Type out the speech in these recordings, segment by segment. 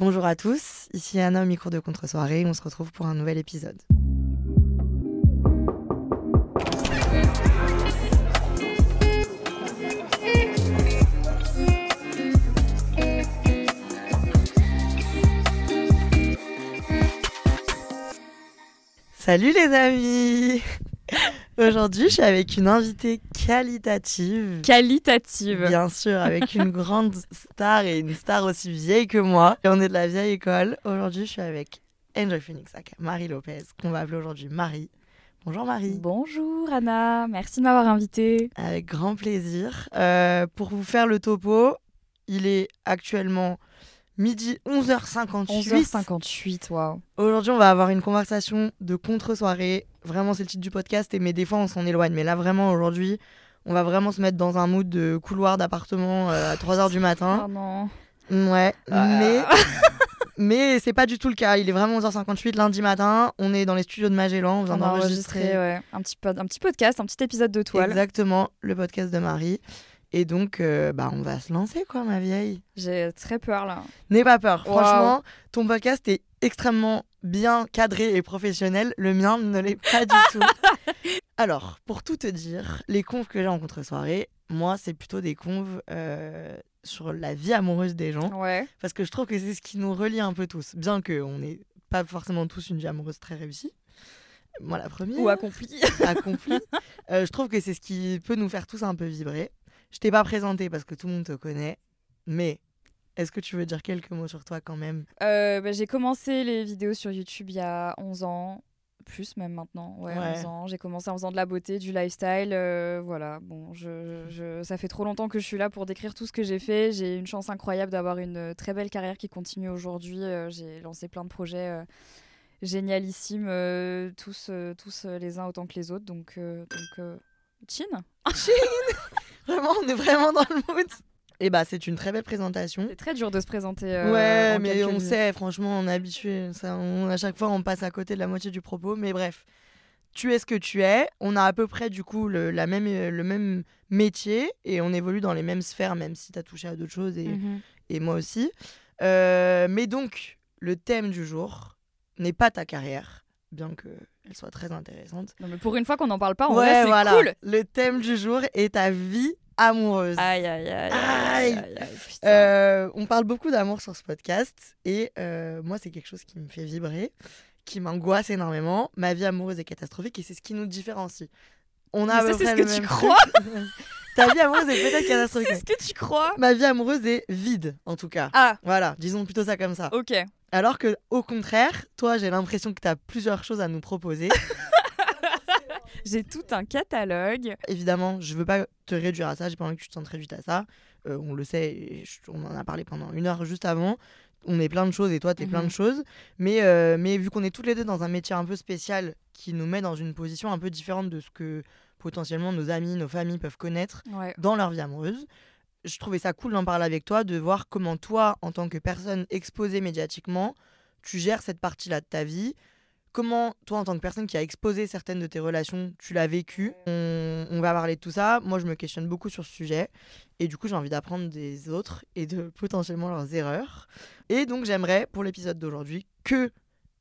Bonjour à tous, ici Anna au micro de Contre-soirée. On se retrouve pour un nouvel épisode. Salut les amis Aujourd'hui, je suis avec une invitée qualitative. qualitative. Bien sûr, avec une grande star et une star aussi vieille que moi. Et on est de la vieille école. Aujourd'hui, je suis avec Enjoy Phoenix, aka Marie Lopez, qu'on va appeler aujourd'hui Marie. Bonjour Marie. Bonjour Anna, merci de m'avoir invitée. Avec grand plaisir. Euh, pour vous faire le topo, il est actuellement midi 11h58. 11h58, waouh. Aujourd'hui, on va avoir une conversation de contre-soirée. Vraiment, c'est le titre du podcast, et mais des fois, on s'en éloigne. Mais là, vraiment, aujourd'hui, on va vraiment se mettre dans un mood de couloir d'appartement euh, à 3h du matin. Oh non. Ouais, Ah. mais, mais c'est pas du tout le cas. Il est vraiment 11h58 lundi matin. On est dans les studios de Magellan. On vient d'enregistrer ouais, un, petit pod- un petit podcast, un petit épisode de toile. exactement le podcast de Marie. Et donc, euh, bah, on va se lancer, quoi, ma vieille. J'ai très peur là. N'aie pas peur. Franchement, ton podcast est extrêmement bien cadré et professionnel. Le mien ne l'est pas du tout. Alors, pour tout te dire, les conves que j'ai en contre-soirée, moi, c'est plutôt des conves euh, sur la vie amoureuse des gens. Ouais. Parce que je trouve que c'est ce qui nous relie un peu tous. Bien qu'on n'ait pas forcément tous une vie amoureuse très réussie. Moi, la première. Ou accompli. accomplie. Euh, je trouve que c'est ce qui peut nous faire tous un peu vibrer. Je t'ai pas présenté parce que tout le monde te connaît. Mais est-ce que tu veux dire quelques mots sur toi quand même? Euh, bah, j'ai commencé les vidéos sur YouTube il y a 11 ans. Plus même maintenant, ouais, Ouais. 11 ans. J'ai commencé en faisant de la beauté, du lifestyle, euh, voilà. Bon, je, je- ça fait trop longtemps que je suis là pour décrire tout ce que j'ai fait. J'ai une chance incroyable d'avoir une euh, très belle carrière qui continue aujourd'hui. J'ai lancé plein de projets génialissimes, euh, tous, euh, tous euh, les uns autant que les autres. Donc, donc euh, chin. Vraiment, on est vraiment dans le mood. Et bah, c'est une très belle présentation. C'est très dur de se présenter. euh, ouais, mais on sait, franchement, on est habitué. Ça, on- à chaque fois, on passe à côté de la moitié du propos. Mais bref, tu es ce que tu es. On a à peu près, du coup, le, la même, le même métier et on évolue dans les mêmes sphères, même si tu as touché à d'autres choses et, Mhm. et moi aussi. Euh, mais donc, le thème du jour n'est pas ta carrière, bien qu'elle soit très intéressante. Non, mais pour une fois qu'on n'en parle pas, en ouais, c'est voilà. cool. Le thème du jour est ta vie amoureuse. Aïe, aïe, aïe. Aïe. aïe, aïe, putain. Euh, on parle beaucoup d'amour sur ce podcast et euh, moi c'est quelque chose qui me fait vibrer, qui m'angoisse énormément. Ma vie amoureuse est catastrophique et c'est ce qui nous différencie. On a Mais ça, c'est ce que tu crois. Ta vie amoureuse est peut-être catastrophique. C'est ce que tu crois Ma vie amoureuse est vide en tout cas. Ah, Voilà, disons plutôt ça comme ça. ok. Alors que au contraire, toi j'ai l'impression que tu as plusieurs choses à nous proposer. J'ai tout un catalogue. Évidemment, je veux pas te réduire à ça, j'ai pas envie que tu te sentes réduite à ça. Euh, on le sait, on en a parlé pendant une heure juste avant. On est plein de choses et toi, tu es plein de Mhm. choses. Mais, euh, mais vu qu'on est toutes les deux dans un métier un peu spécial qui nous met dans une position un peu différente de ce que potentiellement nos amis, nos familles peuvent connaître Ouais. dans leur vie amoureuse, je trouvais ça cool d'en parler avec toi, de voir comment toi, en tant que personne exposée médiatiquement, tu gères cette partie-là de ta vie. Comment toi, en tant que personne qui a exposé certaines de tes relations, tu l'as vécu? On, on va parler de tout ça. Moi, je me questionne beaucoup sur ce sujet. Et du coup, j'ai envie d'apprendre des autres et de potentiellement leurs erreurs. Et donc, j'aimerais, pour l'épisode d'aujourd'hui, que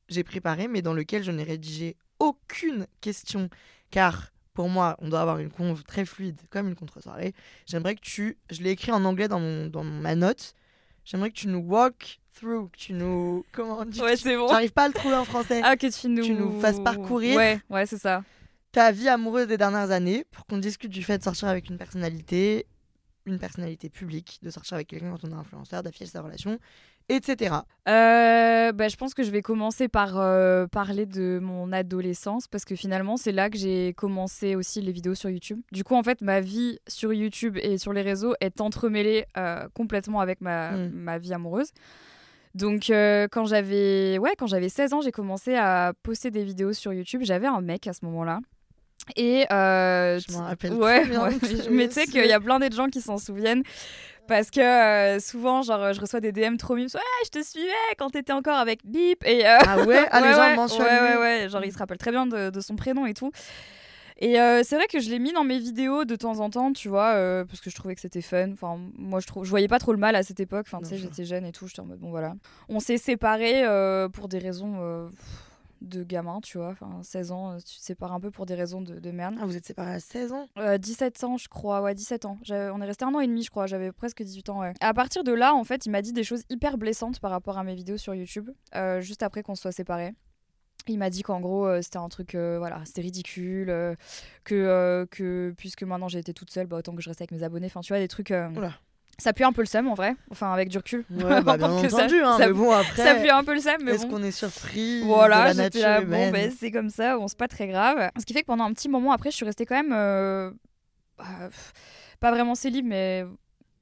j'ai préparé, mais dans lequel je n'ai rédigé aucune question. Car pour moi, on doit avoir une conve très fluide, comme une contre-soirée. J'aimerais que tu. Je l'ai écrit en anglais dans, mon, dans ma note. J'aimerais que tu nous walk through, que tu nous. Comment on dit Ouais, c'est bon. J'arrive pas à le trouver en français. Ah, que tu nous... Tu nous fasses parcourir. Ouais, ouais, c'est ça. Ta vie amoureuse des dernières années, pour qu'on discute du fait de sortir avec une personnalité, une personnalité publique, de sortir avec quelqu'un quand on est influenceur, d'afficher sa relation, etc. Euh, bah, je pense que je vais commencer par euh, parler de mon adolescence parce que finalement c'est là que j'ai commencé aussi les vidéos sur YouTube. Du coup en fait ma vie sur YouTube et sur les réseaux est entremêlée euh, complètement avec ma, Mm. ma vie amoureuse. Donc euh, quand j'avais ouais quand j'avais 16 ans j'ai commencé à poster des vidéos sur YouTube. J'avais un mec à ce moment-là. Et euh, Je m'en rappelle ouais, bien. ouais. mais tu sais qu'il y a plein de gens qui s'en souviennent parce que euh, souvent genre je reçois des DM trop mimes ouais je te suivais quand t'étais encore avec Bip et euh, Ah ouais, ah, les ouais, gens mentionnent ouais, ouais, ouais, genre il se rappelle très bien de, de son prénom et tout et euh, c'est vrai que je l'ai mis dans mes vidéos de temps en temps, tu vois, euh, parce que je trouvais que c'était fun. Enfin, moi, je trouve, je voyais pas trop le mal à cette époque. Enfin, tu sais, j'étais jeune et tout. J'étais en mode bon, voilà. On s'est séparés euh, pour des raisons de gamin, tu vois. Enfin, 16 ans, euh, tu te sépares un peu pour des raisons de, de merde. Ah, vous êtes séparés à 16 ans? Euh, 17 ans, je crois. Ouais, 17 ans. On est resté un an et demi, je crois. J'avais presque 18 ans, ouais. À partir de là, en fait, il m'a dit des choses hyper blessantes par rapport à mes vidéos sur YouTube, euh, juste après qu'on se soit séparés. Il m'a dit qu'en gros, euh, c'était un truc, euh, voilà, c'était ridicule, euh, que, que puisque maintenant j'ai été toute seule, bah, autant que je reste avec mes abonnés. Enfin, tu vois, des trucs. Oula. Ça pue un peu le seum en vrai, enfin avec du recul. Ouais, bah, bien Que ça- entendu, hein, ça- mais bon, après, Ça pue un peu le seum, mais est-ce bon. qu'on est surpris Voilà, j'étais là, humaine bon, ben, c'est comme ça, bon, c'est pas très grave. Ce qui fait que pendant un petit moment après, je suis restée quand même. euh, bah, pas vraiment célib, mais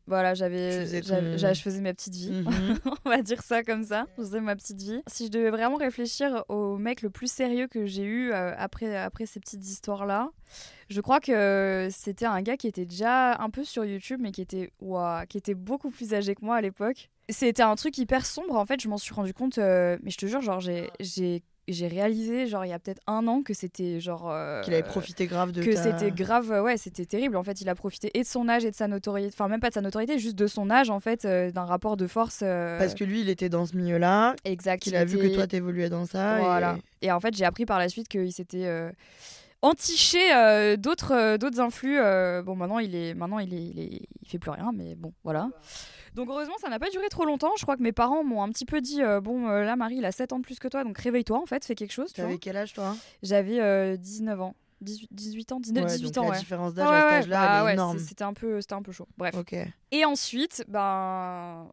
voilà, j'avais. ton- j'a- Je faisais ma petite vie. Mhm. On va dire ça comme ça. Je faisais ma petite vie. Si je devais vraiment réfléchir au mec le plus sérieux que j'ai eu euh, après, après ces petites histoires-là, je crois que c'était un gars qui était déjà un peu sur YouTube, mais qui était, ouah, qui était beaucoup plus âgé que moi à l'époque. C'était un truc hyper sombre, en fait, je m'en suis rendu compte, euh, mais je te jure, genre, j'ai- j'ai réalisé, genre, il y a peut-être un an que c'était, genre... euh, Qu'il avait profité grave de que ta- c'était grave, ouais, c'était terrible. En fait, il a profité et de son âge et de sa notoriété, enfin même pas de sa notoriété, juste de son âge en fait, euh, d'un rapport de force. euh, Parce que lui, il était dans ce milieu-là, exact. qu'il il a vu que toi, t'évoluais dans ça. Voilà. et- Et... en fait, j'ai appris par la suite qu'il s'était entiché euh, d'autres euh, d'autres influx. euh, bon, maintenant il est, maintenant il est, il est, il fait plus rien, mais bon, voilà. Donc heureusement, ça n'a pas duré trop longtemps. Je crois que mes parents m'ont un petit peu dit euh, bon, là, Marie, il a 7 ans de plus que toi, donc réveille-toi en fait, fais quelque chose. tu vois. T'avais quel âge, toi? J'avais euh, 19 ans. 18, 18 ans 19, Ouais, 18 donc ans, la ouais. différence d'âge Ouais, à cet âge-là, bah énorme. C'était un, peu- c'était un peu chaud. Bref. Et ensuite, ben.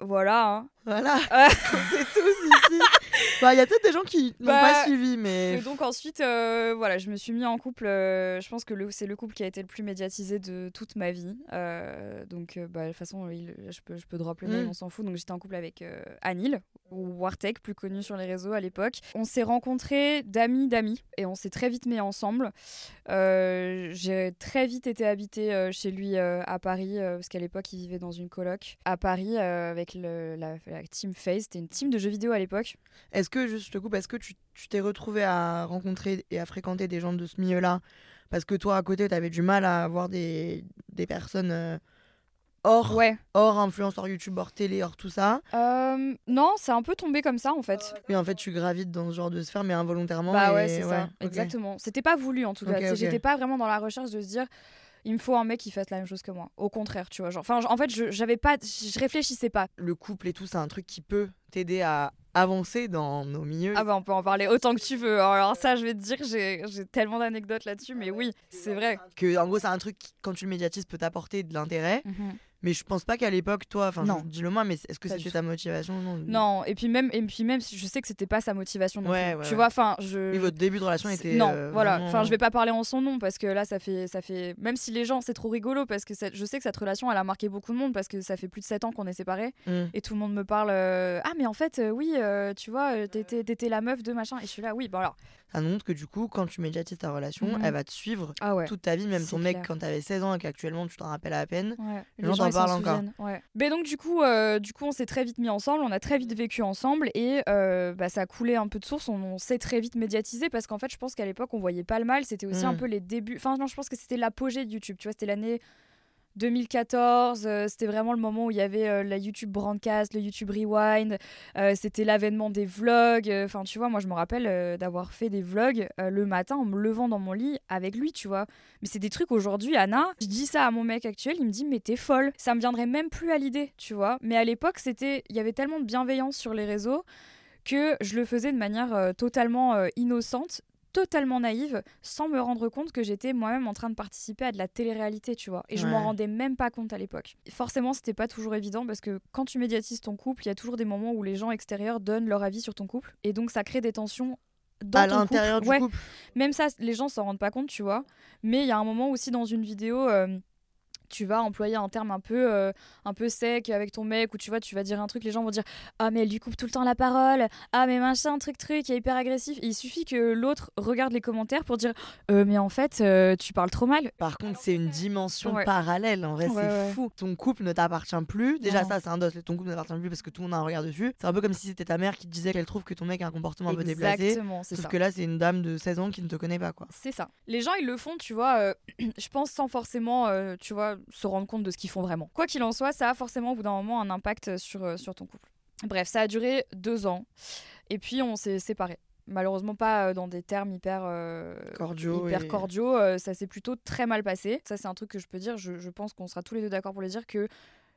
Voilà. hein. Voilà, c'est tous ici. Bah, Il y a peut-être des gens qui n'ont Bah, pas suivi, mais Et donc ensuite, euh, voilà, je me suis mis en couple. euh, je pense que c'est le couple qui a été le plus médiatisé de toute ma vie. Euh, donc, bah, de toute façon, il- je, peux, je peux drop le name, Mm. on s'en fout. Donc, j'étais en couple avec Anil, ou Wartek, plus connu sur les réseaux à l'époque. On s'est rencontrés d'amis d'amis et on s'est très vite mis ensemble. J'ai très vite été habitée chez lui à Paris, parce qu'à l'époque, il vivait dans une coloc à Paris avec le- la, la team Face. C'était une team de jeux vidéo à l'époque. Est-ce que, juste je te coupe, est-ce que tu t'es retrouvé à rencontrer et à fréquenter des gens de ce milieu-là? Parce que toi, à côté, t'avais du mal à avoir des, des personnes euh, hors, Ouais. hors influenceurs YouTube, hors télé, hors tout ça? Euh, non, c'est un peu tombé comme ça en fait. Et en fait, tu gravites dans ce genre de sphère, mais involontairement. Bah et- ouais, c'est ça. Exactement. C'était pas voulu en tout cas. J'étais pas vraiment dans la recherche de se dire il me faut un mec qui fasse la même chose que moi. Au contraire, tu vois. Genre, enfin, en fait, je j'avais pas, je réfléchissais pas. Le couple et tout, c'est un truc qui peut t'aider à avancer dans nos milieux. Ah bah on peut en parler autant que tu veux. Alors ça, je vais te dire, j'ai j'ai tellement d'anecdotes là-dessus, mais oui, c'est vrai. Que, en gros, c'est un truc qui, quand tu le médiatises, peut t'apporter de l'intérêt. Mais je pense pas qu'à l'époque, toi, enfin, dis-le moi, mais est-ce que c'était ta motivation Non. Non, et puis même, et puis même, je sais que c'était pas sa motivation non Ouais, plus. ouais, tu ouais. vois, enfin, je. Oui, votre début de relation était. non, euh, voilà. vraiment- Enfin, je vais pas parler en son nom parce que là, ça fait, ça fait. Même si les gens, c'est trop rigolo parce que je sais que cette relation, elle a marqué beaucoup de monde parce que ça fait plus de 7 ans qu'on est séparés Mm. et tout le monde me parle. euh, ah, mais en fait, euh, oui, euh, tu vois, euh, t'étais, t'étais la meuf de machin. Et je suis là, oui, bon alors. Ça montre que du coup, quand tu médiatises ta relation, Mhm. elle va te suivre Ah ouais. toute ta vie, même ton mec quand t'avais 16 ans et qu'actuellement tu t'en rappelles à peine. Ouais, Les gens t'en parlent encore. Ouais. Mais donc du coup, euh, du coup, on s'est très vite mis ensemble, on a très vite vécu ensemble et euh, bah, ça a coulé un peu de source. On, on s'est très vite médiatisé parce qu'en fait, je pense qu'à l'époque, on voyait pas le mal. C'était aussi un peu les débuts. Enfin non, je pense que c'était l'apogée de YouTube. Tu vois, c'était l'année 2014. euh, c'était vraiment le moment où il y avait euh, la YouTube Brandcast, le YouTube Rewind. euh, c'était l'avènement des vlogs. Enfin, tu vois, moi, je me rappelle d'avoir fait des vlogs le matin en me levant dans mon lit avec lui, tu vois. Mais c'est des trucs aujourd'hui, Anna. Je dis ça à mon mec actuel, il me dit mais t'es folle. Ça me viendrait même plus à l'idée, tu vois. Mais à l'époque, c'était, il y avait tellement de bienveillance sur les réseaux que je le faisais de manière totalement innocente. Totalement naïve sans me rendre compte que j'étais moi-même en train de participer à de la télé-réalité, tu vois. Et je m'en rendais même pas compte à l'époque. Forcément, c'était pas toujours évident parce que quand tu médiatises ton couple, il y a toujours des moments où les gens extérieurs donnent leur avis sur ton couple. Et donc, ça crée des tensions dans à ton l'intérieur du Ouais, couple. même ça, les gens s'en rendent pas compte, tu vois. Mais il y a un moment aussi dans une vidéo, euh, tu vas employer un terme un peu, euh, un peu sec avec ton mec, ou tu vois, tu vas dire un truc, les gens vont dire Ah, mais elle lui coupe tout le temps la parole, ah, mais machin, truc, truc, il est hyper agressif. Et il suffit que l'autre regarde les commentaires pour dire Euh, Mais en fait, euh, tu parles trop mal. Par contre, c'est une dimension Ouais. parallèle. En vrai, Ouais, c'est ouais. fou. Ton couple ne t'appartient plus. Déjà, Non. ça, c'est un dos. Ton couple ne t'appartient plus parce que tout le monde a un regard dessus. C'est un peu comme si c'était ta mère qui te disait qu'elle trouve que ton mec a un comportement un peu déplacé. Exactement, c'est Sauf ça. que là, c'est une dame de 16 ans qui ne te connaît pas, quoi. C'est ça. Les gens, ils le font, tu vois, euh, je pense sans forcément, euh, tu vois, se rendre compte de ce qu'ils font vraiment. Quoi qu'il en soit, ça a forcément au bout d'un moment un impact sur, euh, sur ton couple. Bref, ça a duré deux ans. Et puis, on s'est séparés. Malheureusement pas euh, dans des termes hyper euh, Cordiaux hyper et- cordiaux. euh, ça s'est plutôt très mal passé. Ça c'est un truc que je peux dire. Je, je pense qu'on sera tous les deux d'accord pour le dire que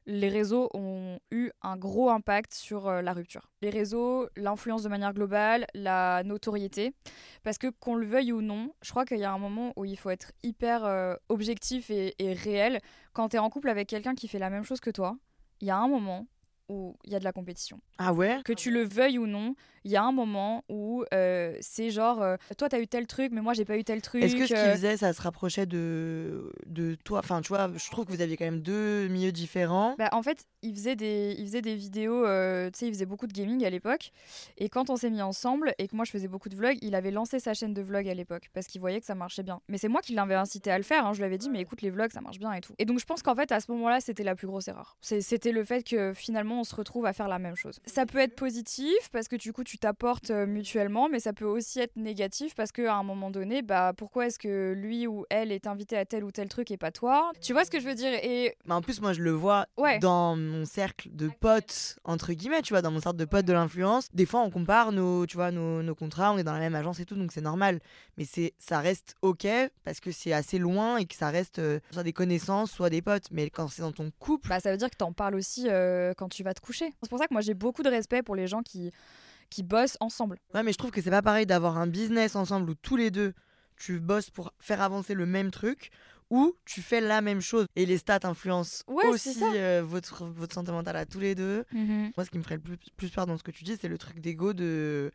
les réseaux ont eu un gros impact sur euh, la rupture. Les réseaux, l'influence de manière globale, la notoriété. Parce que qu'on le veuille ou non, je crois qu'il y a un moment où il faut être hyper euh, objectif et, et réel. Quand tu es en couple avec quelqu'un qui fait la même chose que toi, il y a un moment où il y a de la compétition. Ah ouais? Que tu le veuilles ou non, il y a un moment où euh, c'est genre, euh, toi t'as eu tel truc, mais moi j'ai pas eu tel truc. Est-ce que ce qu'il euh, faisait, ça se rapprochait de, de toi? Enfin, tu vois, je trouve que vous aviez quand même deux milieux différents. Bah, en fait, il faisait des, il faisait des vidéos, euh, tu sais, il faisait beaucoup de gaming à l'époque. Et quand on s'est mis ensemble et que moi je faisais beaucoup de vlogs, il avait lancé sa chaîne de vlogs à l'époque parce qu'il voyait que ça marchait bien. Mais c'est moi qui l'avais incité à le faire. hein. Je lui avais dit, mais écoute, les vlogs ça marche bien et tout. Et donc je pense qu'en fait, à ce moment-là, c'était la plus grosse erreur. C'était le fait que finalement on se retrouve à faire la même chose. Ça peut être positif parce que du coup tu t'apportes euh, mutuellement, mais ça peut aussi être négatif parce qu'à un moment donné, bah pourquoi est-ce que lui ou elle est invité à tel ou tel truc et pas toi? Tu vois ce que je veux dire? Et Mais en plus, moi, je le vois Ouais. dans mon cercle de potes, entre guillemets, tu vois, dans mon cercle de potes de l'influence. Des fois, on compare nos, tu vois, nos, nos contrats, on est dans la même agence et tout, donc c'est normal. Mais c'est, ça reste OK parce que c'est assez loin et que ça reste euh, soit des connaissances, soit des potes. Mais quand c'est dans ton couple, Bah, ça veut dire que t'en parles aussi euh, quand tu vas te coucher. C'est pour ça que moi j'ai beaucoup de respect pour les gens qui, qui bossent ensemble. ouais, mais je trouve que c'est pas pareil d'avoir un business ensemble où tous les deux, tu bosses pour faire avancer le même truc ou tu fais la même chose. Et les stats influencent Ouais, aussi euh, votre, votre santé mentale à tous les deux. Mhm. Moi, ce qui me ferait le plus, plus peur dans ce que tu dis, c'est le truc d'ego de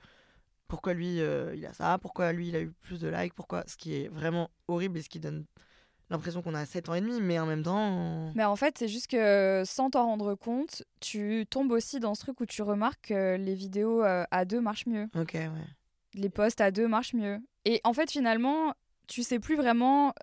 pourquoi lui euh, il a ça, pourquoi lui il a eu plus de likes, pourquoi. Ce qui est vraiment horrible et ce qui donne l'impression qu'on a 7 ans et demi, mais en même temps. Mais en fait, c'est juste que sans t'en rendre compte, tu tombes aussi dans ce truc où tu remarques que les vidéos euh, à deux marchent mieux. Ok, ouais. Les posts à deux marchent mieux. Et en fait, finalement, tu sais plus vraiment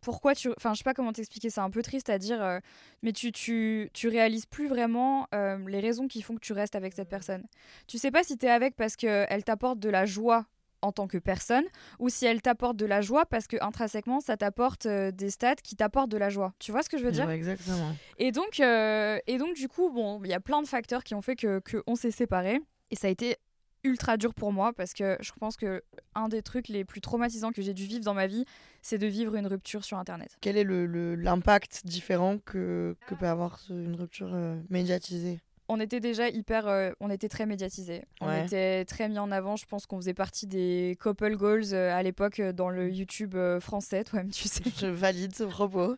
pourquoi tu. Enfin, je sais pas comment t'expliquer, c'est un peu triste à dire, euh, mais tu, tu, tu réalises plus vraiment euh, les raisons qui font que tu restes avec cette personne. Tu sais pas si t'es avec parce qu'elle t'apporte de la joie en tant que personne ou si elle t'apporte de la joie parce que intrinsèquement ça t'apporte euh, des stats qui t'apportent de la joie. Tu vois ce que je veux dire? Ouais, exactement. et donc, euh, et donc, du coup, bon, il y a plein de facteurs qui ont fait que, que on s'est séparés. Et ça a été ultra dur pour moi parce que je pense que un des trucs les plus traumatisants que j'ai dû vivre dans ma vie, c'est de vivre une rupture sur Internet. Quel est l'impact le, différent que, que peut avoir une rupture euh, médiatisée? On était déjà hyper, euh, on était très médiatisés. On Ouais. était très mis en avant. Je pense qu'on faisait partie des couple goals euh, à l'époque euh, dans le YouTube français, toi-même tu sais. Je valide ce propos.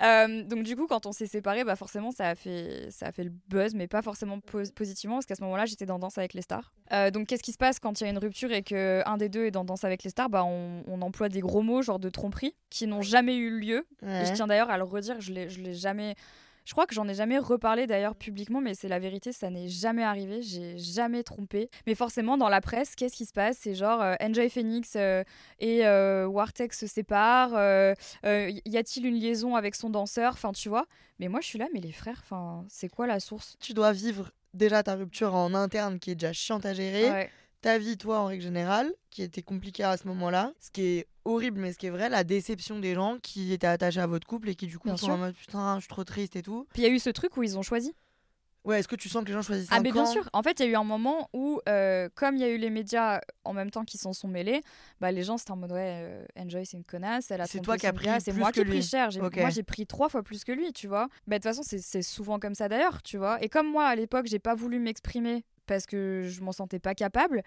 Donc du coup, quand on s'est séparés, bah forcément, ça a fait, ça a fait le buzz, mais pas forcément pos- positivement, parce qu'à ce moment-là, j'étais dans Danse avec les stars. Donc qu'est-ce qui se passe quand il y a une rupture et que un des deux est dans Danse avec les stars? Bah on, on emploie des gros mots, genre de tromperie, qui n'ont jamais eu lieu. Et je tiens d'ailleurs à le redire, je je l'ai jamais. Je crois que j'en ai jamais reparlé d'ailleurs publiquement, mais c'est la vérité, ça n'est jamais arrivé, j'ai jamais trompé. Mais forcément, dans la presse, qu'est-ce qui se passe? C'est genre euh, Enjoy Phoenix euh, et euh, Wartek se séparent, euh, euh, y a-t-il une liaison avec son danseur? Enfin, tu vois. Mais moi, je suis là, mais les frères, enfin, c'est quoi la source? Tu dois vivre déjà ta rupture en interne qui est déjà chiante à gérer. Ouais. Ta vie, toi, en règle générale, qui était compliquée à ce moment-là. Ce qui est horrible, mais ce qui est vrai, la déception des gens qui étaient attachés à votre couple et qui, du coup, Bien sont sûr. en mode putain, je suis trop triste et tout. Puis il y a eu ce truc où ils ont choisi. Ouais, est-ce que tu sens que les gens choisissent Ah mais bien sûr. En fait, il y a eu un moment où, euh, comme il y a eu les médias en même temps qui s'en sont mêlés, bah les gens c'était en mode ouais, euh, Enjoy c'est une connasse, elle a C'est toi qui as pris gars, c'est moi que qui ai pris cher. Moi j'ai pris trois fois plus que lui, tu vois. Bah de toute façon c'est c'est souvent comme ça d'ailleurs, tu vois. Et comme moi à l'époque j'ai pas voulu m'exprimer parce que je m'en sentais pas capable.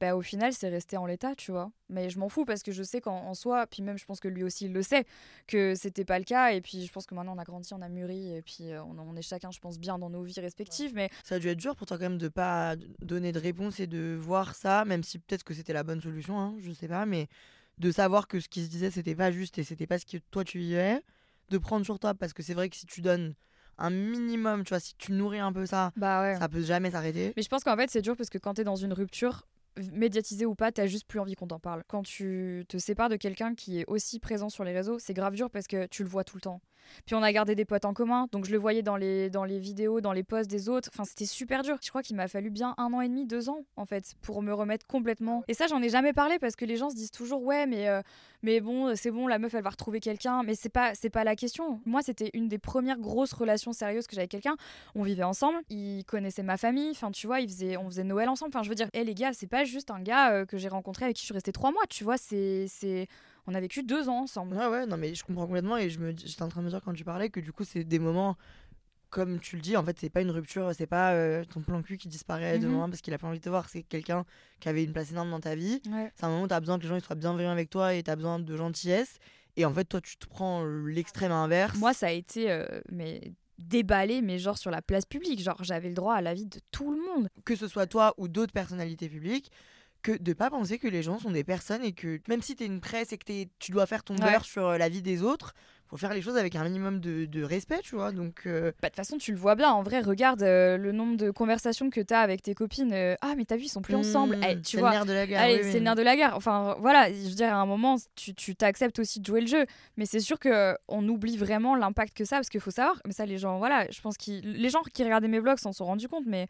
Bah, au final, c'est resté en l'état, tu vois. Mais je m'en fous parce que je sais qu'en soi, puis même je pense que lui aussi il le sait, que c'était pas le cas. Et puis je pense que maintenant on a grandi, on a mûri, et puis euh, on, on est chacun, je pense, bien dans nos vies respectives. Mais Ça a dû être dur pour toi quand même de pas donner de réponse et de voir ça, même si peut-être que c'était la bonne solution, hein, je sais pas, mais de savoir que ce qui se disait c'était pas juste et c'était pas ce que toi tu vivais, de prendre sur toi parce que c'est vrai que si tu donnes un minimum, tu vois, si tu nourris un peu ça, bah ouais. ça peut jamais s'arrêter. Mais je pense qu'en fait, c'est dur parce que quand t'es dans une rupture, médiatisé ou pas, t'as juste plus envie qu'on t'en parle. Quand tu te sépares de quelqu'un qui est aussi présent sur les réseaux, c'est grave dur parce que tu le vois tout le temps. Puis on a gardé des potes en commun, donc je le voyais dans les, dans les vidéos, dans les posts des autres. Enfin, c'était super dur. Je crois qu'il m'a fallu bien un an et demi, deux ans, en fait, pour me remettre complètement. Et ça, j'en ai jamais parlé parce que les gens se disent toujours, ouais, mais, euh, mais bon, c'est bon, la meuf, elle va retrouver quelqu'un. Mais c'est pas, c'est pas la question. Moi, c'était une des premières grosses relations sérieuses que j'avais avec quelqu'un. On vivait ensemble, il connaissait ma famille. Enfin, tu vois, il faisait, on faisait Noël ensemble. Enfin, je veux dire, hé les gars, c'est pas juste un gars euh, que j'ai rencontré avec qui je suis restée trois mois. Tu vois, c'est, on a vécu deux ans ensemble. Ouais, ouais, non, mais je comprends complètement et je me, j'étais en train de me dire quand tu parlais que du coup, c'est des moments, comme tu le dis, en fait, c'est pas une rupture, c'est pas euh, ton plan cul qui disparaît Mhm. demain parce qu'il a pas envie de te voir, c'est quelqu'un qui avait une place énorme dans ta vie. Ouais. C'est un moment où t'as besoin que les gens ils soient bienveillants avec toi et t'as besoin de gentillesse. Et en fait, toi, tu te prends l'extrême inverse. Moi, ça a été euh, mais déballé, mais genre sur la place publique. Genre, j'avais le droit à l'avis de tout le monde. que ce soit toi ou d'autres personnalités publiques, que de pas penser que les gens sont des personnes et que même si t'es une presse et que tu dois faire ton Ouais. beurre sur euh, la vie des autres, faut faire les choses avec un minimum de, de respect, tu vois. Donc, euh, Bah, de toute façon, tu le vois bien. En vrai, regarde euh, le nombre de conversations que t'as avec tes copines. euh, ah, mais t'as vu, ils sont plus ensemble. hmm, Eh, c'est tu le vois. nerf de la guerre. Allez, oui, c'est le nerf de la guerre. Enfin, voilà, je veux dire, à un moment, tu tu t'acceptes aussi de jouer le jeu. Mais c'est sûr que on oublie vraiment l'impact que ça, parce qu'il faut savoir, mais ça, les gens, voilà, je pense que les gens qui regardaient mes vlogs s'en sont rendus compte, mais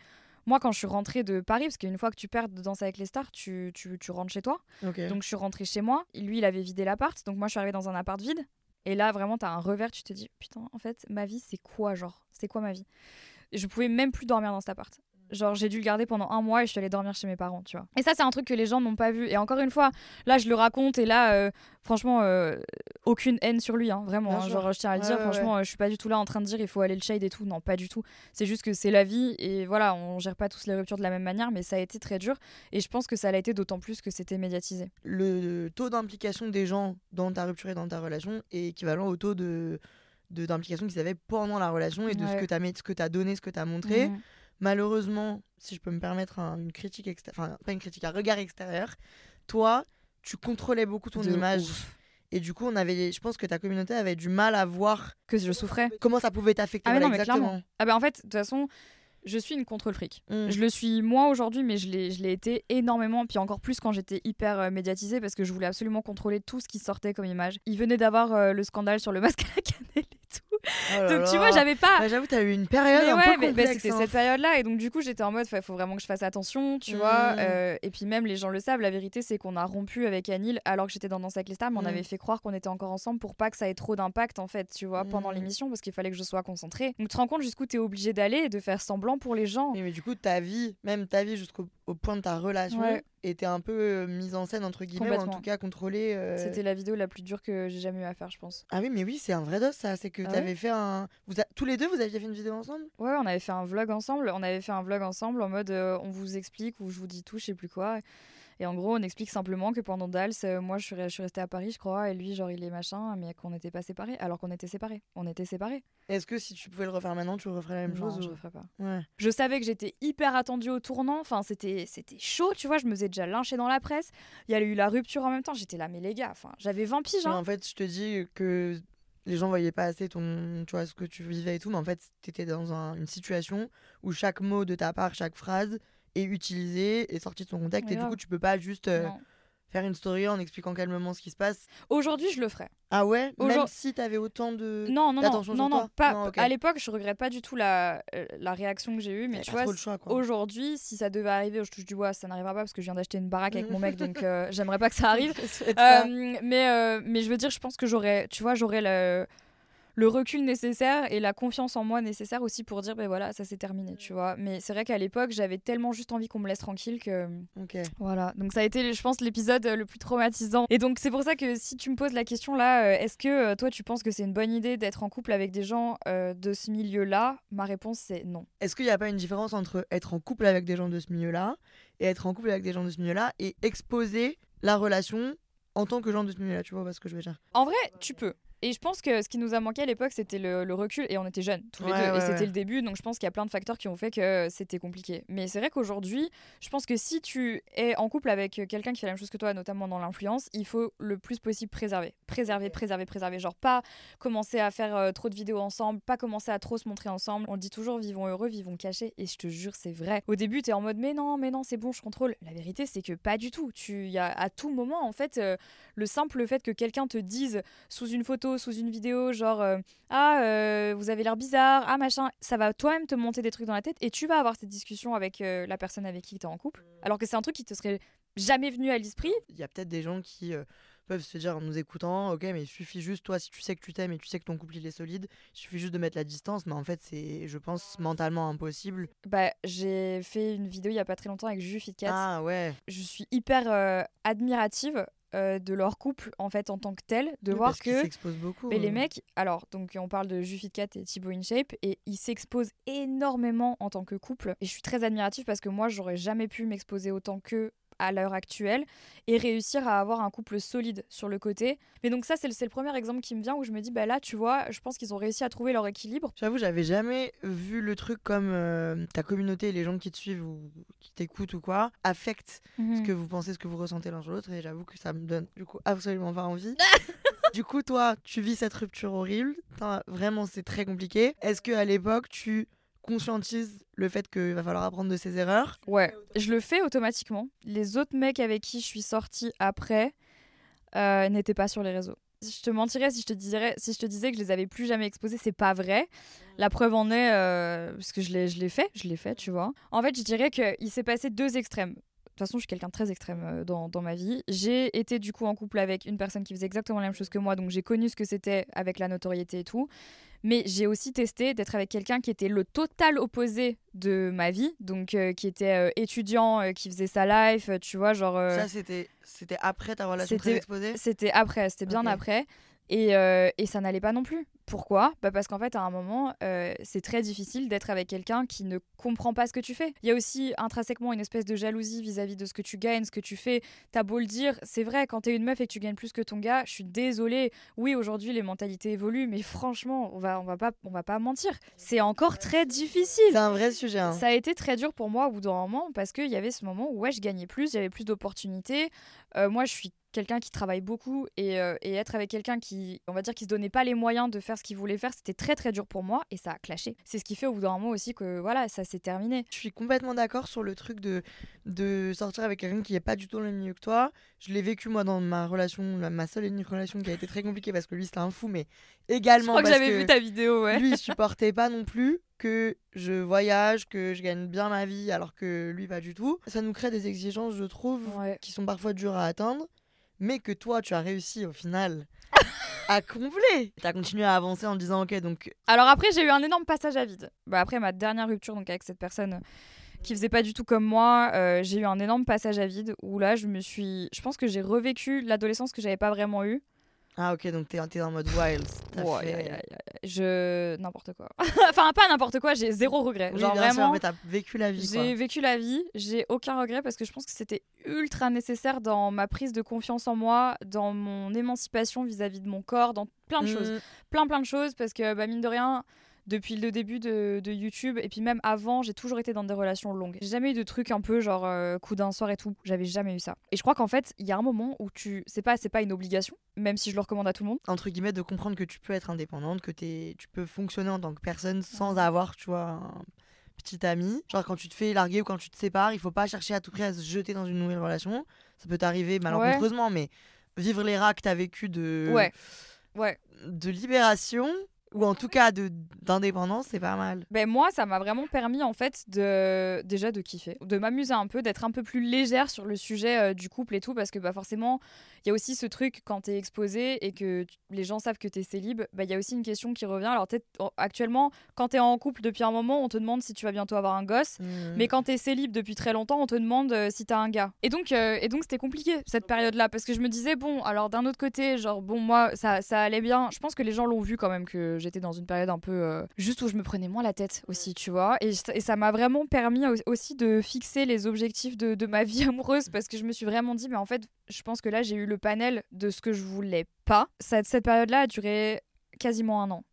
moi, quand je suis rentrée de Paris, parce qu'une fois que tu perds de Danse avec les stars, tu, tu, tu rentres chez toi. Donc, je suis rentrée chez moi. Lui, il avait vidé l'appart. Donc, moi, je suis arrivée dans un appart vide. Et là, vraiment, t'as un revers. Tu te dis, putain, en fait, ma vie, c'est quoi, genre? C'est quoi ma vie? Je pouvais même plus dormir dans cet appart. Genre, j'ai dû le garder pendant un mois et je suis allée dormir chez mes parents, tu vois. Et ça, c'est un truc que les gens n'ont pas vu. Et encore une fois, là, je le raconte et là, euh, franchement, euh, aucune haine sur lui, hein, vraiment. Hein. genre, je tiens à le Ouais, dire, ouais, franchement, euh, je suis pas du tout là en train de dire il faut aller le shade et tout. Non, pas du tout. C'est juste que c'est la vie et voilà, on gère pas tous les ruptures de la même manière, mais ça a été très dur. Et je pense que ça l'a été d'autant plus que c'était médiatisé. Le taux d'implication des gens dans ta rupture et dans ta relation est équivalent au taux de d'implication qu'ils avaient pendant la relation et de ce Ouais. que tu as ce que as donné, ce que tu as montré. Mhm. Malheureusement, si je peux me permettre un- une critique enfin pas une critique, un regard extérieur, toi, tu contrôlais beaucoup ton De image. ouf. Et du coup, on avait, je pense que ta communauté avait du mal à voir Que je souffrais. comment ça pouvait t'affecter. Ah voilà, non, mais exactement. Ah bah en fait, de toute façon, je suis une contrôle fric. Mm. Je le suis moi aujourd'hui, mais je l'ai, je l'ai été énormément, puis encore plus quand j'étais hyper euh, médiatisée parce que je voulais absolument contrôler tout ce qui sortait comme image. Il venait d'avoir euh, le scandale sur le masque à la cannelle tout. Oh Donc tu vois, j'avais pas. Ouais, J'avoue, t'as eu une période mais un ouais, peu mais, mais complexe. c'était hein. cette période-là, et donc du coup j'étais en mode, il faut vraiment que je fasse attention, tu vois. Mm. euh, et puis même les gens le savent, la vérité c'est qu'on a rompu avec Anil alors que j'étais dans Danse avec les stars, mais on Mm. avait fait croire qu'on était encore ensemble pour pas que ça ait trop d'impact en fait, tu vois, pendant Mm. l'émission, parce qu'il fallait que je sois concentrée. Donc tu te rends compte jusqu'où t'es obligé d'aller et de faire semblant pour les gens. Oui, mais du coup, ta vie, même ta vie jusqu'au au point de ta relation, Ouais. Était un peu euh, mise en scène, entre guillemets, ou en tout cas contrôlée. euh. C'était la vidéo la plus dure que j'ai jamais eu à faire, je pense. Ah oui, mais oui, c'est un vrai dos, ça. C'est que Ah ouais t'avais fait un. Vous a- Tous les deux, vous aviez fait une vidéo ensemble? Ouais, on avait fait un vlog ensemble. On avait fait un vlog ensemble en mode euh, on vous explique ou je vous dis tout, je sais plus quoi. Et en gros, on explique simplement que pendant Dals, euh, moi je suis, re- je suis restée à Paris, je crois, et lui, genre, il est machin, mais qu'on n'était pas séparés, alors qu'on était séparés. On était séparés. Est-ce que si tu pouvais le refaire maintenant, tu referais la même Non, chose je ou- le ferais pas. Ouais. Je savais que j'étais hyper attendue au tournant. Enfin, c'était c'était chaud, tu vois. Je me faisais déjà lyncher dans la presse. Il y a eu la rupture en même temps. J'étais là, mais les gars, enfin, j'avais 20 piges. Hein. en fait, je te dis que les gens voyaient pas assez ton, tu vois, ce que tu vivais et tout, mais en fait, t'étais dans un- une situation où chaque mot de ta part, chaque phrase est utilisé, est sorti de son contexte, Mais et du grave. coup, tu peux pas juste euh, faire une story en expliquant calmement ce qui se passe. Aujourd'hui, je le ferais. Ah ouais? Même si t'avais autant de. Non, non, non, non, pas. Non. À l'époque, je regrette pas du tout la, euh, la réaction que j'ai eue, mais tu vois, aujourd'hui, si ça devait arriver, je touche du bois, ça n'arrivera pas parce que je viens d'acheter une baraque avec mon mec, donc euh, j'aimerais pas que ça arrive. Euh, mais, mais je veux dire, je pense que j'aurais, tu vois, j'aurais le, le recul nécessaire et la confiance en moi nécessaire aussi pour dire ben voilà ça s'est terminé tu vois. Mais c'est vrai qu'à l'époque j'avais tellement juste envie qu'on me laisse tranquille que voilà. Donc ça a été je pense l'épisode le plus traumatisant. Et donc c'est pour ça que si tu me poses la question là euh, est-ce que euh, toi tu penses que c'est une bonne idée d'être en couple avec des gens euh, de ce milieu là ma réponse c'est non. Est-ce qu'il n'y a pas une différence entre être en couple avec des gens de ce milieu-là et être en couple avec des gens de ce milieu-là et exposer la relation en tant que gens de ce milieu-là? Tu vois ce que je veux dire? En vrai, tu peux. Et je pense que ce qui nous a manqué à l'époque, c'était le, le recul. Et on était jeunes, tous les Ouais, deux. ouais, et c'était ouais. le début. Donc je pense qu'il y a plein de facteurs qui ont fait que c'était compliqué. Mais c'est vrai qu'aujourd'hui, je pense que si tu es en couple avec quelqu'un qui fait la même chose que toi, notamment dans l'influence, il faut le plus possible préserver. Préserver, préserver, préserver. Genre pas commencer à faire euh, trop de vidéos ensemble, pas commencer à trop se montrer ensemble. On dit toujours, vivons heureux, vivons cachés. Et je te jure, c'est vrai. Au début, t'es en mode, mais non, mais non, c'est bon, je contrôle. La vérité, c'est que pas du tout. Tu y a à tout moment, en fait, euh, le simple fait que quelqu'un te dise sous une photo, sous une vidéo, genre euh, ah euh, vous avez l'air bizarre, ah machin, ça va toi-même te monter des trucs dans la tête et tu vas avoir cette discussion avec euh, la personne avec qui tu es en couple, alors que c'est un truc qui te serait jamais venu à l'esprit. Il y a peut-être des gens qui peuvent se dire en nous écoutant, ok, mais il suffit juste, toi, si tu sais que tu t'aimes et tu sais que ton couple il est solide, il suffit juste de mettre la distance, mais en fait, c'est, je pense, mentalement impossible. Bah j'ai fait une vidéo il y a pas très longtemps avec Juju Fitcat. Ah ouais. Je suis hyper euh, admirative euh, de leur couple en fait en tant que tel, de Oui, voir que s'exposent beaucoup. Mais les euh. mecs, alors, donc on parle de Jufitcat et Thibaut InShape, et ils s'exposent énormément en tant que couple. Et je suis très admirative parce que moi, j'aurais jamais pu m'exposer autant qu'eux à l'heure actuelle et réussir à avoir un couple solide sur le côté. Mais donc ça, c'est le, le premier exemple qui me vient où je me dis, bah là, tu vois, je pense qu'ils ont réussi à trouver leur équilibre. J'avoue, j'avais jamais vu le truc comme euh, ta communauté, les gens qui te suivent ou qui t'écoutent ou quoi, affectent ce que vous pensez, ce que vous ressentez l'un sur l'autre. Et j'avoue que ça me donne du coup absolument pas envie. du coup, toi, tu vis cette rupture horrible. Vraiment, c'est très compliqué. Est-ce que à l'époque, tu conscientises le fait qu'il va falloir apprendre de ses erreurs Ouais, je le fais automatiquement. Les autres mecs avec qui je suis sortie après euh, n'étaient pas sur les réseaux. Je te mentirais si je te si je te disais que je les avais plus jamais exposés, c'est pas vrai. La preuve en est, euh, parce que je l'ai fait, je l'ai fait, tu vois. En fait, je dirais qu'il s'est passé deux extrêmes. De toute façon, je suis quelqu'un de très extrême euh, dans, dans ma vie. J'ai été du coup en couple avec une personne qui faisait exactement la même chose que moi, donc j'ai connu ce que c'était avec la notoriété et tout. Mais j'ai aussi testé d'être avec quelqu'un qui était le total opposé de ma vie, donc euh, qui était euh, étudiant, euh, qui faisait sa life, tu vois, genre. Ça, c'était c'était après ta relation très c'était- exposée? c'était après, c'était bien après. Et, euh, et ça n'allait pas non plus. Pourquoi? Bah Parce qu'en fait, à un moment, euh, c'est très difficile d'être avec quelqu'un qui ne comprend pas ce que tu fais. Il y a aussi intrinsèquement une espèce de jalousie vis-à-vis de ce que tu gagnes, ce que tu fais. T'as beau le dire, c'est vrai, quand t'es une meuf et que tu gagnes plus que ton gars, je suis désolée. Oui, aujourd'hui, les mentalités évoluent, mais franchement, on va, on va, pas, on va pas mentir. C'est encore très difficile. C'est un vrai sujet. hein. Ça a été très dur pour moi au bout d'un moment parce qu'il y avait ce moment où ouais, je gagnais plus, j'avais plus d'opportunités. Euh, moi, je suis quelqu'un qui travaille beaucoup et, euh, et être avec quelqu'un qui, on va dire, qui se donnait pas les moyens de faire ce qu'il voulait faire, c'était très très dur pour moi et ça a clashé. C'est ce qui fait au bout d'un moment aussi que voilà, ça s'est terminé. Je suis complètement d'accord sur le truc de, de sortir avec quelqu'un qui n'est pas du tout dans le milieu que toi. Je l'ai vécu moi dans ma relation, ma- seule et unique relation qui a été très compliquée parce que lui c'était un fou, mais Je également crois que parce j'avais que vu ta vidéo, ouais. lui il supportait pas non plus que je voyage, que je gagne bien ma vie alors que lui pas du tout. Ça nous crée des exigences, je trouve, Ouais. qui sont parfois dures à atteindre, mais que toi tu as réussi au final à combler. Tu as continué à avancer en disant ok donc Alors après, j'ai eu un énorme passage à vide. Bah, après ma dernière rupture donc avec cette personne qui faisait pas du tout comme moi, euh, j'ai eu un énorme passage à vide où là, je me suis, je pense que j'ai revécu l'adolescence que j'avais pas vraiment eue. Ah ok donc t'es en mode wild. Ouais, fait-. Je n'importe quoi. enfin pas n'importe quoi, j'ai zéro regret. Oui, Genre bien sûr, vraiment, mais t'as vécu la vie. j'ai vécu la vie, j'ai aucun regret parce que je pense que c'était ultra nécessaire dans ma prise de confiance en moi, dans mon émancipation vis-à-vis de mon corps, dans plein de choses. Mm. plein plein de choses parce que bah, mine de rien depuis le début de, de YouTube. Et puis même avant j'ai toujours été dans des relations longues. J'ai jamais eu de trucs un peu genre euh, coup d'un soir et tout. J'avais jamais eu ça. Et je crois qu'en fait il y a un moment où tu c'est pas pas une obligation même si je le recommande à tout le monde. Entre guillemets de comprendre que tu peux être indépendante, que t'es- tu peux fonctionner en tant que personne sans avoir, tu vois, un petit ami. Genre quand tu te fais larguer ou quand tu te sépares, il faut pas chercher à tout prix à se jeter dans une nouvelle relation. Ça peut t'arriver malencontreusement, mais vivre les rats que t'as vécu de, ouais. Ouais. de libération ou en tout cas de d'indépendance, c'est pas mal. Ben moi, ça m'a vraiment permis en fait de déjà de kiffer, de m'amuser un peu, d'être un peu plus légère sur le sujet euh, du couple et tout, parce que bah forcément, il y a aussi ce truc quand t'es exposé et que les gens savent que t'es célib, bah il y a aussi une question qui revient. Alors peut-être actuellement, quand t'es en couple depuis un moment, on te demande si tu vas bientôt avoir un gosse, Mmh. mais quand t'es célib depuis très longtemps, on te demande euh, si t'as un gars. Et donc, euh, et donc c'était compliqué cette période-là, parce que je me disais bon, alors d'un autre côté, genre bon moi ça ça allait bien. Je pense que les gens l'ont vu quand même que j'étais dans une période un peu euh, juste où je me prenais moins la tête aussi, tu vois. Et, ça- m'a vraiment permis au- aussi de fixer les objectifs de, ma vie amoureuse parce que je me suis vraiment dit, mais en fait, je pense que là, j'ai eu le panel de ce que je voulais pas. Cette, période-là a duré quasiment un an.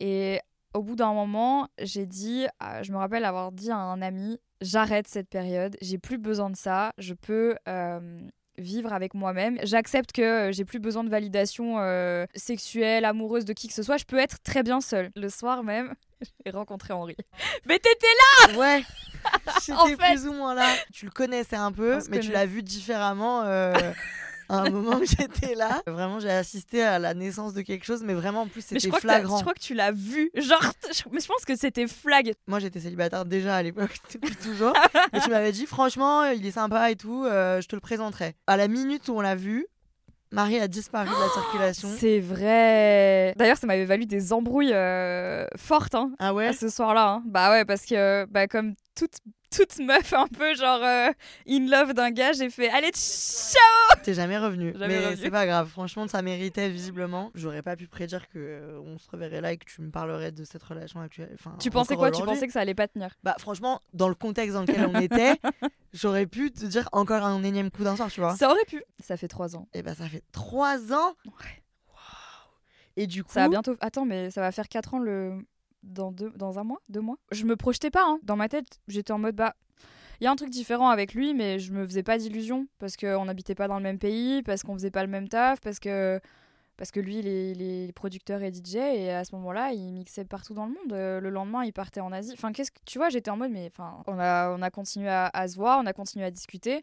Et au bout d'un moment, j'ai dit, euh, je me rappelle avoir dit à un ami, j'arrête cette période, j'ai plus besoin de ça, je peux euh, vivre avec moi-même. J'accepte que euh, j'ai plus besoin de validation euh, sexuelle, amoureuse de qui que ce soit, je peux être très bien seule. Le soir même, j'ai rencontré Henri. Mais t'étais Ouais. J'étais En fait- plus ou moins là. Tu le connaissais un peu, mais tu l'as vu différemment euh, à un moment où j'étais là. Vraiment, j'ai assisté à la naissance de quelque chose, mais vraiment, en plus, c'était flagrant. je crois que tu l'as vu. Genre, je- mais je pense que c'était flag. Moi, j'étais célibataire déjà à l'époque, depuis toujours. et tu m'avais dit, franchement, il est sympa et tout, euh, je te le présenterai. À la minute où on l'a vu, Marie a disparu de la circulation. C'est vrai. D'ailleurs, ça m'avait valu des embrouilles euh, fortes hein, Ah ouais? à ce soir-là. hein. Bah ouais, parce que bah, comme toute, toute meuf un peu genre euh, in love d'un gars, j'ai fait allez ciao T'es jamais revenu. Mais c'est pas grave. Franchement, ça méritait visiblement. J'aurais pas pu prédire que euh, on se reverrait là et que tu me parlerais de cette relation actuelle. Enfin, Tu pensais quoi? Tu pensais que ça allait pas tenir? Bah franchement, dans le contexte dans lequel on était, j'aurais pu te dire encore un énième coup d'un soir, tu vois. Ça aurait pu. Ça fait trois ans. Et bah ça fait trois ans. Ouais. Waouh. Et du coup, Ça va bientôt. Attends, mais ça va faire quatre ans le dans deux dans un mois, deux mois. Je me projetais pas. hein. Dans ma tête, j'étais en mode bah. Il y a un truc différent avec lui, mais je me faisais pas d'illusions parce qu'on n'habitait pas dans le même pays, parce qu'on faisait pas le même taf, parce que parce que lui, il est, il producteur et DJ, et à ce moment-là, il mixait partout dans le monde. Euh, le lendemain, il partait en Asie. Enfin, qu'est-ce que tu vois J'étais en mode, mais enfin, on a, on a continué à, à se voir, on a continué à discuter.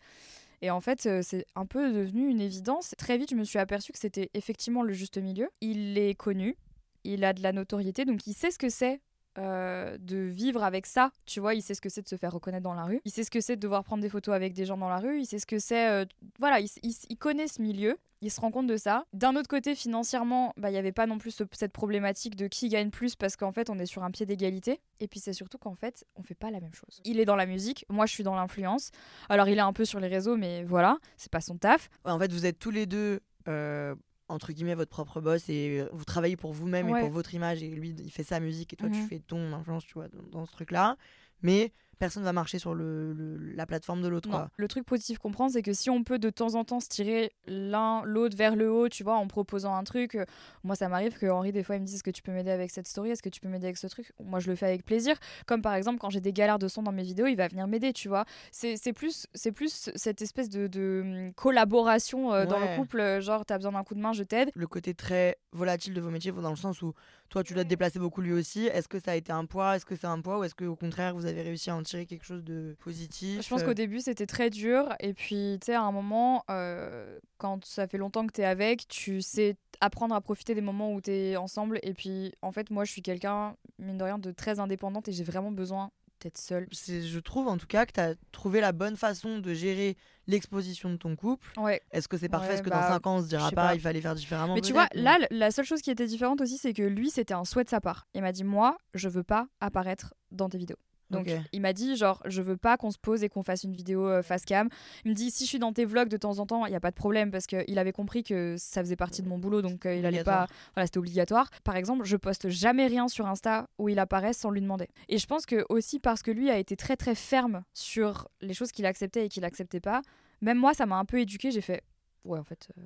Et en fait, euh, c'est un peu devenu une évidence. Très vite, je me suis aperçue que c'était effectivement le juste milieu. Il est connu, il a de la notoriété, donc il sait ce que c'est euh, de vivre avec ça. Tu vois, il sait ce que c'est de se faire reconnaître dans la rue. Il sait ce que c'est de devoir prendre des photos avec des gens dans la rue. Il sait ce que c'est. euh, voilà, il, connaît ce milieu. Il se rend compte de ça. D'un autre côté, financièrement, bah, il n'y avait pas non plus ce- cette problématique de qui gagne plus parce qu'en fait, on est sur un pied d'égalité. Et puis, c'est surtout qu'en fait, on fait pas la même chose. Il est dans la musique, moi, je suis dans l'influence. Alors, il est un peu sur les réseaux, mais voilà, c'est pas son taf. en fait, vous êtes tous les deux euh, entre guillemets votre propre boss et euh, vous travaillez pour vous-même Ouais. et pour votre image et lui il fait sa musique et toi tu Mhm. fais ton influence, tu vois, dans, dans ce truc-là. Mais personne va marcher sur le, le- la plateforme de l'autre, quoi. Le truc positif qu'on prend, c'est que si on peut de temps en temps se tirer l'un l'autre vers le haut, tu vois, en proposant un truc. euh, Moi, ça m'arrive que Henri, des fois, il me dit Est-ce que tu peux m'aider avec cette story? Est-ce que tu peux m'aider avec ce truc? Moi, je le fais avec plaisir. Comme par exemple, quand j'ai des galères de son dans mes vidéos, il va venir m'aider, tu vois. C'est c'est plus, c'est plus cette espèce de, de, hum, collaboration euh, dans le couple. euh, Genre, t'as besoin d'un coup de main, je t'aide. Le côté très volatile de vos métiers, dans le sens où toi tu dois te déplacer beaucoup lui aussi. Est-ce que ça a été un poids? Est-ce que c'est un poids? Ou est-ce qu'au contraire vous avez réussi à en tirer quelque chose de positif Je pense euh, qu'au début, c'était très dur. Et puis, tu sais, à un moment, euh, quand ça fait longtemps que tu es avec, tu sais apprendre à profiter des moments où tu es ensemble. Et puis, en fait, moi, je suis quelqu'un, mine de rien, de très indépendante et j'ai vraiment besoin d'être seule. je trouve en tout cas que tu as trouvé la bonne façon de gérer l'exposition de ton couple. Ouais. Est-ce que c'est parfait? Ouais, Est-ce que bah, dans 5 ans on se dira pas, pas. il fallait faire différemment Mais tu vois, là, la seule chose qui était différente aussi, c'est que lui, c'était un souhait de sa part. Il m'a dit, moi, je veux pas apparaître dans tes vidéos. Donc, il m'a dit, genre, je veux pas qu'on se pose et qu'on fasse une vidéo euh, face cam. Il me dit, si je suis dans tes vlogs de temps en temps, il y a pas de problème parce qu'il avait compris que ça faisait partie de mon boulot, donc euh, il allait pas. Voilà, c'était obligatoire. Par exemple, je poste jamais rien sur Insta où il apparaît sans lui demander. Et je pense que aussi parce que lui a été très très ferme sur les choses qu'il acceptait et qu'il acceptait pas, même moi, ça m'a un peu éduqué. J'ai fait, ouais, en fait, euh,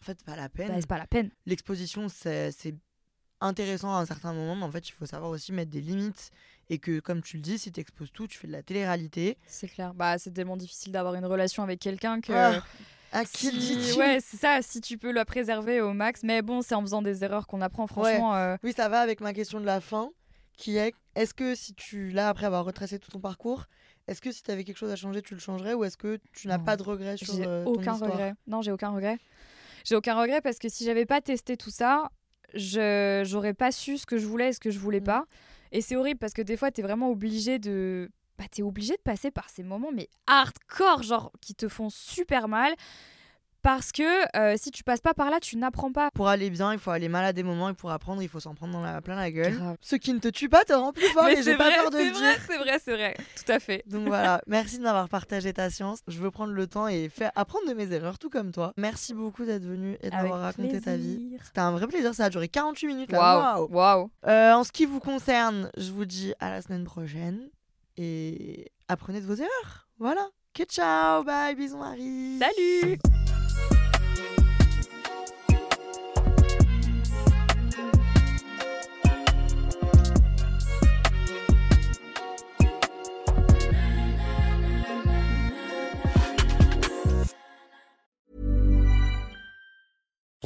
En fait, pas la peine. bah, c'est pas la peine. L'exposition, c'est c'est intéressant à un certain moment, mais en fait, il faut savoir aussi mettre des limites. Et que, comme tu le dis, si tu exposes tout, tu fais de la télé-réalité. C'est clair. Bah, c'est tellement difficile d'avoir une relation avec quelqu'un que. Ah, À qui si- ouais, c'est ça, si tu peux la préserver au max. Mais bon, c'est en faisant des erreurs qu'on apprend, franchement. euh, Oui, ça va avec ma question de la fin, qui est est-ce que si tu, là, après avoir retracé tout ton parcours, est-ce que si tu avais quelque chose à changer, tu le changerais ou est-ce que tu n'as pas de regrets sur euh, ton aucun histoire regret. Non, j'ai aucun regret. J'ai aucun regret parce que si j'avais pas testé tout ça, je j'aurais pas su ce que je voulais et ce que je voulais Mm. pas. Et c'est horrible parce que des fois, t'es vraiment obligé de. Bah, t'es obligé de passer par ces moments, mais hardcore, genre, qui te font super mal. Parce que euh, si tu passes pas par là, tu n'apprends pas. Pour aller bien, il faut aller mal à des moments et pour apprendre, il faut s'en prendre dans la, plein la gueule. Grave. Ce qui ne te tue pas te rend plus fort mais et j'ai pas peur de le vrai, dire. c'est vrai, c'est vrai. Tout à fait. Donc voilà, merci de m'avoir partagé ta science. Je veux prendre le temps et faire apprendre de mes erreurs, tout comme toi. Merci beaucoup d'être venu et d'avoir raconté ta vie. C'était un vrai plaisir, ça a duré 48 minutes. Waouh, Waouh. waouh. Euh, en ce qui vous concerne, je vous dis à la semaine prochaine et apprenez de vos erreurs. Voilà. Que ciao, bye, bisous Marie. Salut